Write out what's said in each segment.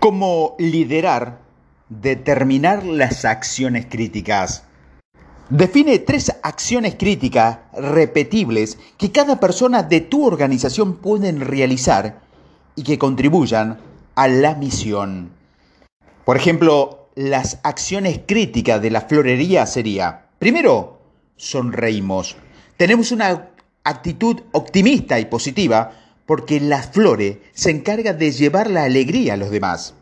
Cómo liderar, determinar las acciones críticas. Define tres acciones críticas repetibles que cada persona de tu organización pueden realizar y que contribuyan a la misión. Por ejemplo, las acciones críticas de la florería sería, primero, sonreímos. Tenemos una actitud optimista y positiva porque la flore se encarga de llevar la alegría a los demás.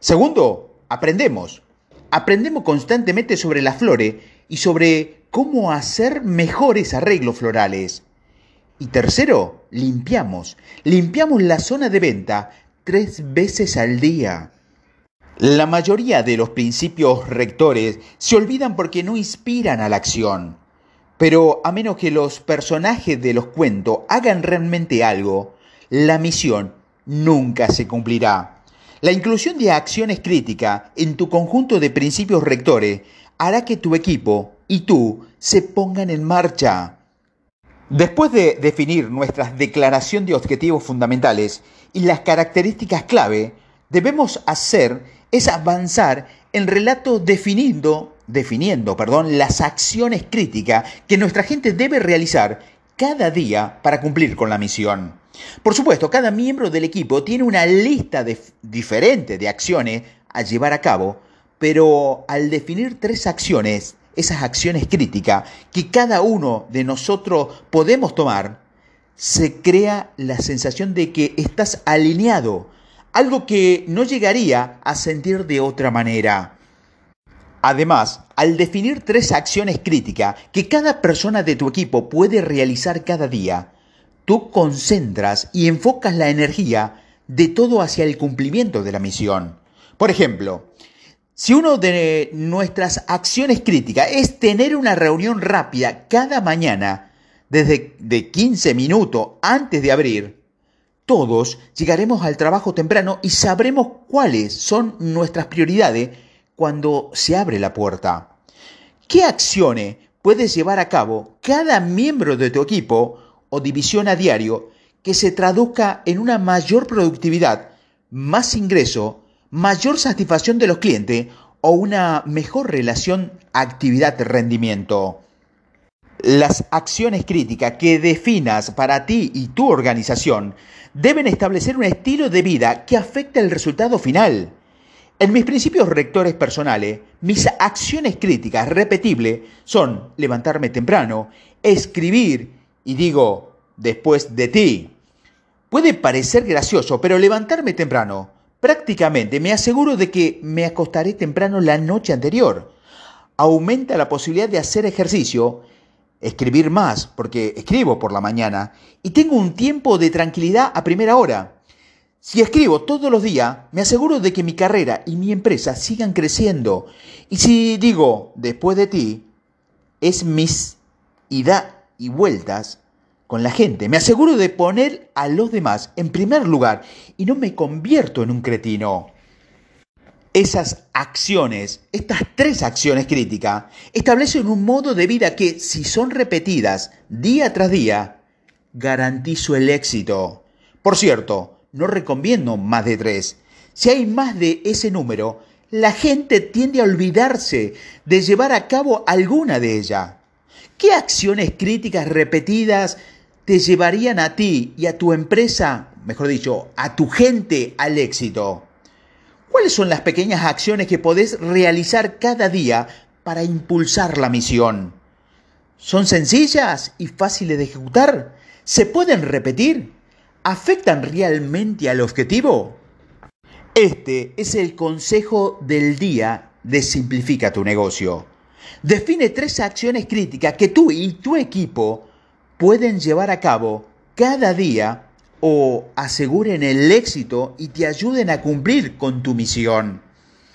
Segundo, aprendemos. Aprendemos constantemente sobre la flore y sobre cómo hacer mejores arreglos florales. Y tercero, limpiamos. Limpiamos la zona de venta tres veces al día. La mayoría de los principios rectores se olvidan porque no inspiran a la acción. Pero a menos que los personajes de los cuentos hagan realmente algo, la misión nunca se cumplirá. La inclusión de acciones críticas en tu conjunto de principios rectores hará que tu equipo y tú se pongan en marcha. Después de definir nuestra declaración de objetivos fundamentales y las características clave, debemos hacer es avanzar en relato definiendo definiendo, perdón, las acciones críticas que nuestra gente debe realizar cada día para cumplir con la misión. Por supuesto, cada miembro del equipo tiene una lista diferente de acciones a llevar a cabo, pero al definir tres acciones, esas acciones críticas que cada uno de nosotros podemos tomar, se crea la sensación de que estás alineado, algo que no llegaría a sentir de otra manera. Además, al definir tres acciones críticas que cada persona de tu equipo puede realizar cada día, tú concentras y enfocas la energía de todo hacia el cumplimiento de la misión. Por ejemplo, si una de nuestras acciones críticas es tener una reunión rápida cada mañana, desde de 15 minutos antes de abrir, todos llegaremos al trabajo temprano y sabremos cuáles son nuestras prioridades cuando se abre la puerta? ¿Qué acciones puedes llevar a cabo cada miembro de tu equipo o división a diario que se traduzca en una mayor productividad, más ingreso, mayor satisfacción de los clientes o una mejor relación actividad-rendimiento? Las acciones críticas que definas para ti y tu organización deben establecer un estilo de vida que afecte el resultado final. En mis principios rectores personales, mis acciones críticas repetibles son levantarme temprano, escribir y digo después de ti. Puede parecer gracioso, pero levantarme temprano, prácticamente me aseguro de que me acostaré temprano la noche anterior. Aumenta la posibilidad de hacer ejercicio, escribir más, porque escribo por la mañana, y tengo un tiempo de tranquilidad a primera hora. Si escribo todos los días, me aseguro de que mi carrera y mi empresa sigan creciendo. Y si digo después de ti, es mis ida y vueltas con la gente. Me aseguro de poner a los demás en primer lugar y no me convierto en un cretino. Esas acciones, estas tres acciones críticas, establecen un modo de vida que, si son repetidas día tras día, garantizo el éxito. Por cierto, no recomiendo más de tres. Si hay más de ese número, la gente tiende a olvidarse de llevar a cabo alguna de ellas. ¿Qué acciones críticas repetidas te llevarían a ti y a tu empresa, mejor dicho, a tu gente al éxito? ¿Cuáles son las pequeñas acciones que podés realizar cada día para impulsar la misión? ¿Son sencillas y fáciles de ejecutar? ¿Se pueden repetir? Afectan realmente al objetivo? Este es el consejo del día de Simplifica tu negocio. Define tres acciones críticas que tú y tu equipo pueden llevar a cabo cada día o aseguren el éxito y te ayuden a cumplir con tu misión.